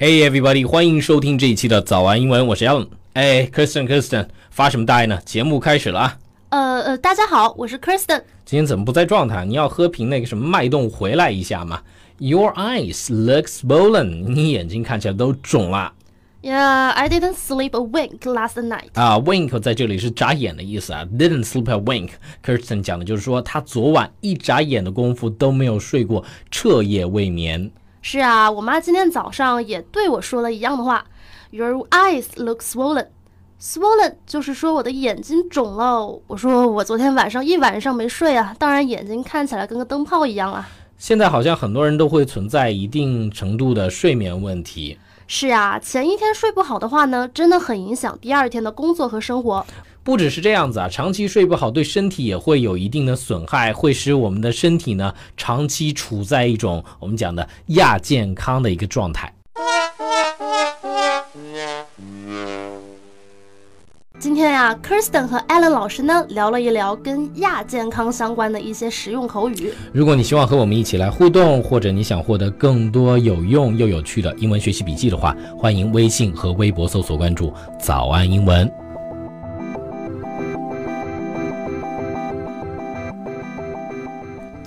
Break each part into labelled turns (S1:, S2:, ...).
S1: Hey everybody，欢迎收听这一期的早安英文，我是 Alan。哎，Kristen，Kristen，发什么呆呢？节目开始了啊！
S2: 呃呃，大家好，我是 Kristen。
S1: 今天怎么不在状态？你要喝瓶那个什么脉动回来一下吗？Your eyes look swollen，你眼睛看起来都肿了。
S2: Yeah, I didn't sleep a wink last night.
S1: 啊，wink 在这里是眨眼的意思啊。Didn't sleep a wink. Kristen 讲的就是说他昨晚一眨眼的功夫都没有睡过，彻夜未眠。
S2: 是啊，我妈今天早上也对我说了一样的话。Your eyes look swollen. Swollen 就是说我的眼睛肿了。我说我昨天晚上一晚上没睡啊，当然眼睛看起来跟个灯泡一样啊。
S1: 现在好像很多人都会存在一定程度的睡眠问题。
S2: 是啊，前一天睡不好的话呢，真的很影响第二天的工作和生活。
S1: 不只是这样子啊，长期睡不好对身体也会有一定的损害，会使我们的身体呢长期处在一种我们讲的亚健康的一个状态。
S2: 今天呀，Kirsten 和 Alan 老师呢聊了一聊跟亚健康相关的一些实用口语。
S1: 如果你希望和我们一起来互动，或者你想获得更多有用又有趣的英文学习笔记的话，欢迎微信和微博搜索关注“早安英文”。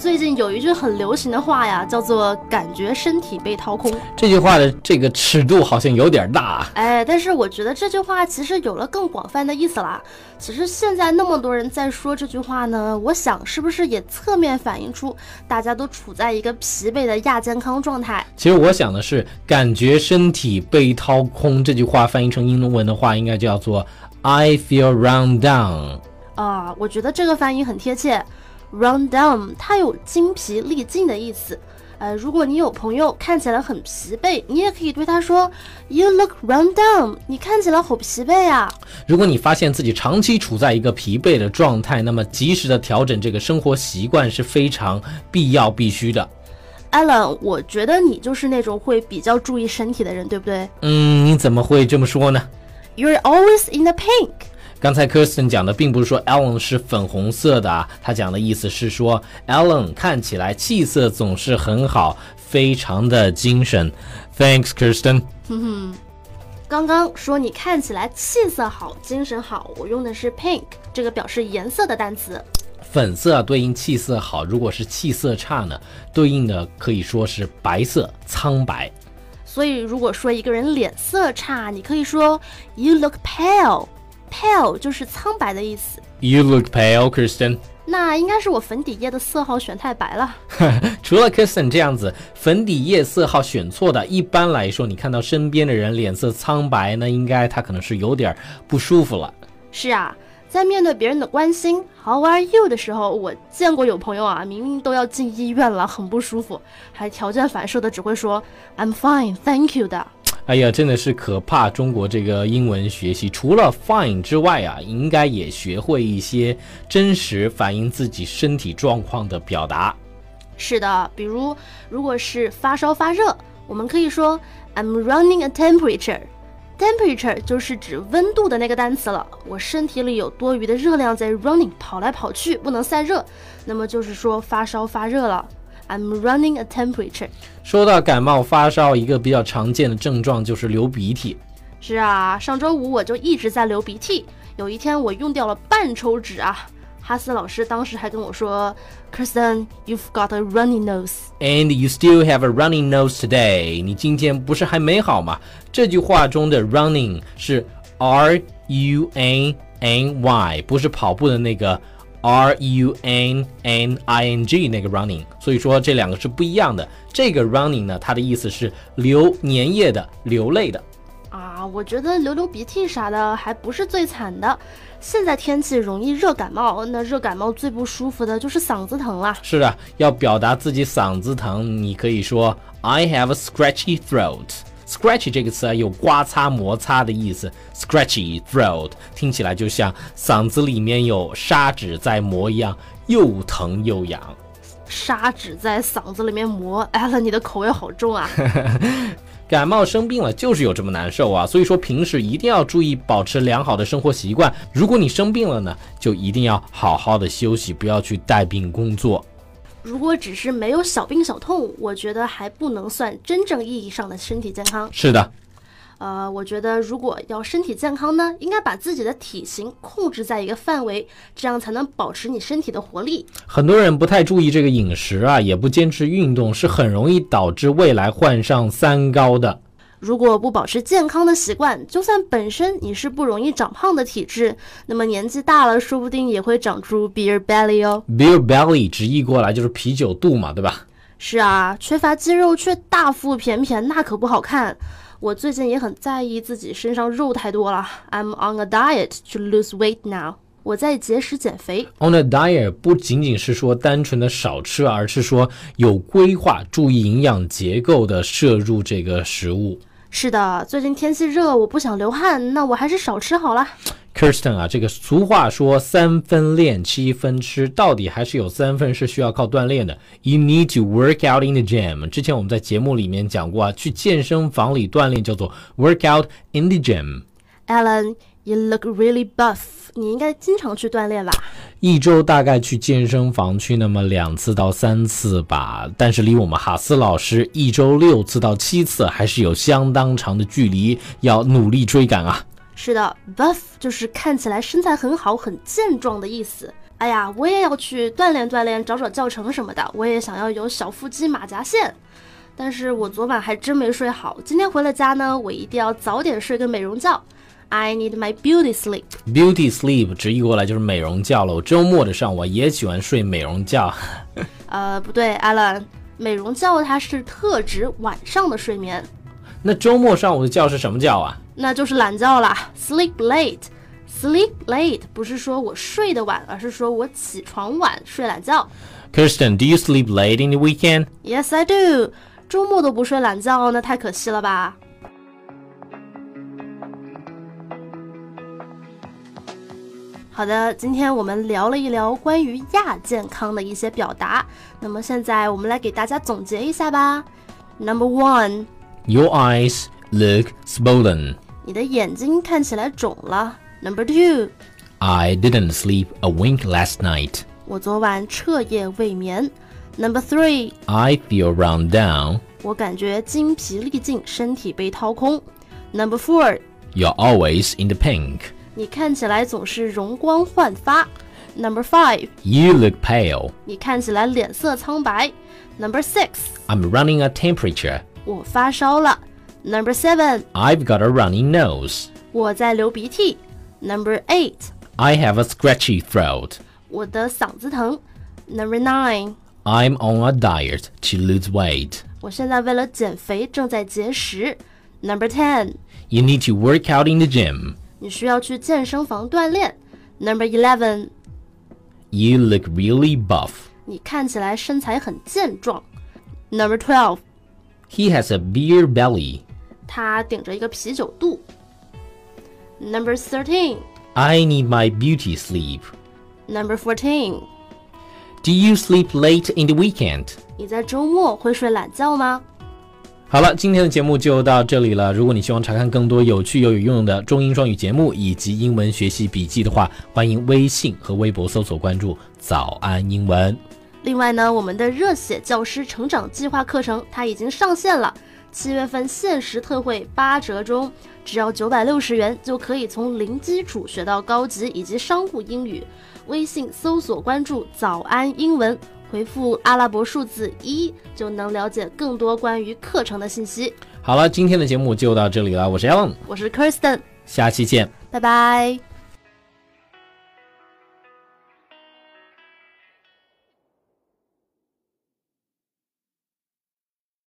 S2: 最近有一句很流行的话呀，叫做“感觉身体被掏空”。
S1: 这句话的这个尺度好像有点大。
S2: 哎，但是我觉得这句话其实有了更广泛的意思啦。其实现在那么多人在说这句话呢，我想是不是也侧面反映出大家都处在一个疲惫的亚健康状态？
S1: 其实我想的是，“感觉身体被掏空”这句话翻译成英文的话，应该叫做 “I feel run down”。
S2: 啊，我觉得这个翻译很贴切。Run down，它有精疲力尽的意思。呃，如果你有朋友看起来很疲惫，你也可以对他说，You look run down，你看起来好疲惫啊。
S1: 如果你发现自己长期处在一个疲惫的状态，那么及时的调整这个生活习惯是非常必要必须的。
S2: Alan，我觉得你就是那种会比较注意身体的人，对不对？
S1: 嗯，你怎么会这么说呢
S2: ？You're always in the pink。
S1: 刚才 Kirsten 讲的并不是说 Ellen 是粉红色的啊，他讲的意思是说 Ellen 看起来气色总是很好，非常的精神。Thanks, Kirsten。
S2: 哼哼，刚刚说你看起来气色好，精神好，我用的是 pink 这个表示颜色的单词。
S1: 粉色对应气色好，如果是气色差呢，对应的可以说是白色，苍白。
S2: 所以如果说一个人脸色差，你可以说 You look pale。Pale 就是苍白的意思。
S1: You look pale, Kristen。
S2: 那应该是我粉底液的色号选太白了。
S1: 除了 Kristen 这样子粉底液色号选错的，一般来说，你看到身边的人脸色苍白，那应该他可能是有点不舒服了。
S2: 是啊，在面对别人的关心 “How are you” 的时候，我见过有朋友啊，明明都要进医院了，很不舒服，还条件反射的只会说 “I'm fine, thank you” 的。
S1: 哎呀，真的是可怕！中国这个英文学习，除了 fine 之外啊，应该也学会一些真实反映自己身体状况的表达。
S2: 是的，比如如果是发烧发热，我们可以说 I'm running a temperature。temperature 就是指温度的那个单词了。我身体里有多余的热量在 running 跑来跑去，不能散热，那么就是说发烧发热了。I'm running a temperature。
S1: 说到感冒发烧，一个比较常见的症状就是流鼻涕。
S2: 是啊，上周五我就一直在流鼻涕。有一天我用掉了半抽纸啊，哈斯老师当时还跟我说，Kristen, you've got a runny nose,
S1: and you still have a runny nose today。你今天不是还没好吗？这句话中的 running 是 R U N N Y，不是跑步的那个。R U N N I N G 那个 running，所以说这两个是不一样的。这个 running 呢，它的意思是流粘液的、流泪的。
S2: 啊，我觉得流流鼻涕啥的还不是最惨的。现在天气容易热感冒，那热感冒最不舒服的就是嗓子疼了。
S1: 是的，要表达自己嗓子疼，你可以说 I have a scratchy throat。Scratchy 这个词啊，有刮擦、摩擦的意思。Scratchy throat 听起来就像嗓子里面有砂纸在磨一样，又疼又痒。
S2: 砂纸在嗓子里面磨，艾伦，你的口味好重啊！
S1: 感冒生病了就是有这么难受啊，所以说平时一定要注意保持良好的生活习惯。如果你生病了呢，就一定要好好的休息，不要去带病工作。
S2: 如果只是没有小病小痛，我觉得还不能算真正意义上的身体健康。
S1: 是的，
S2: 呃，我觉得如果要身体健康呢，应该把自己的体型控制在一个范围，这样才能保持你身体的活力。
S1: 很多人不太注意这个饮食啊，也不坚持运动，是很容易导致未来患上三高的。
S2: 如果不保持健康的习惯，就算本身你是不容易长胖的体质，那么年纪大了，说不定也会长出 beer belly 哦。
S1: Beer belly 直译过来就是啤酒肚嘛，对吧？
S2: 是啊，缺乏肌肉却大腹便便，那可不好看。我最近也很在意自己身上肉太多了。I'm on a diet to lose weight now。我在节食减肥。
S1: On a diet 不仅仅是说单纯的少吃，而是说有规划、注意营养结构的摄入这个食物。
S2: 是的，最近天气热，我不想流汗，那我还是少吃好了。
S1: Kirsten 啊，这个俗话说三分练，七分吃，到底还是有三分是需要靠锻炼的。You need to work out in the gym。之前我们在节目里面讲过啊，去健身房里锻炼叫做 work out in the gym。
S2: Alan, you look really buff。你应该经常去锻炼吧？
S1: 一周大概去健身房去那么两次到三次吧，但是离我们哈斯老师一周六次到七次还是有相当长的距离，要努力追赶啊。
S2: 是的，buff 就是看起来身材很好、很健壮的意思。哎呀，我也要去锻炼锻炼，找找教程什么的。我也想要有小腹肌、马甲线。但是我昨晚还真没睡好，今天回了家呢，我一定要早点睡个美容觉。I need my beauty sleep。
S1: Beauty sleep 直译过来就是美容觉了。我周末的上午也喜欢睡美容觉。
S2: 呃，不对，Alan，美容觉它是特指晚上的睡眠，
S1: 那周末上午的觉是什么觉啊？
S2: 那就是懒觉啦，sleep late。Sleep late 不是说我睡得晚，而是说我起床晚，睡懒觉。
S1: Kirsten, do you sleep late in the weekend?
S2: Yes, I do。周末都不睡懒觉，那太可惜了吧？好的，今天我们聊了一聊关于亚健康的一些表达。那么现在我们来给大家总结一下吧。Number one，
S1: Your eyes look swollen.
S2: 你的眼睛看起来肿了。Number two，
S1: I didn't sleep a wink last night.
S2: 我昨晚彻夜未眠。Number three，
S1: I feel run down.
S2: 我感觉精疲力尽，身体被掏空。Number four，
S1: You're always in the pink.
S2: 你看起来总是容光焕发。Number five，
S1: You look pale.
S2: 你看起来脸色苍白。Number six，
S1: I'm running a temperature.
S2: 我发烧了。Number seven，
S1: I've got a runny nose.
S2: 我在流鼻涕。Number eight，
S1: I have a scratchy throat.
S2: 我的嗓子疼。Number nine，
S1: I'm on a diet to lose weight.
S2: 我现在为了减肥正在节食。Number ten，
S1: You need to work out in the gym.
S2: 你需要去健身房锻炼。Number eleven，
S1: You look really buff.
S2: 你看起来身材很健壮。Number twelve，
S1: He has a beer belly.
S2: 他顶着一个啤酒肚。Number thirteen。
S1: I need my beauty sleep.
S2: Number fourteen，
S1: Do you sleep late in the weekend?
S2: 你在周末会睡懒觉吗？
S1: 好了，今天的节目就到这里了。如果你希望查看更多有趣又有用的中英双语节目以及英文学习笔记的话，欢迎微信和微博搜索关注“早安英文
S2: 另外呢，我们的热血教师成长计划课程它已经上线了，七月份限时特惠八折中，只要九百六十元就可以从零基础学到高级以及商务英语。微信搜索关注“早安英文”，回复阿拉伯数字一就能了解更多关于课程的信息。”。
S1: 好了，今天的节目就到这里了。我是 Alan，
S2: 我是 Kirsten，
S1: 下期见。
S2: 拜拜。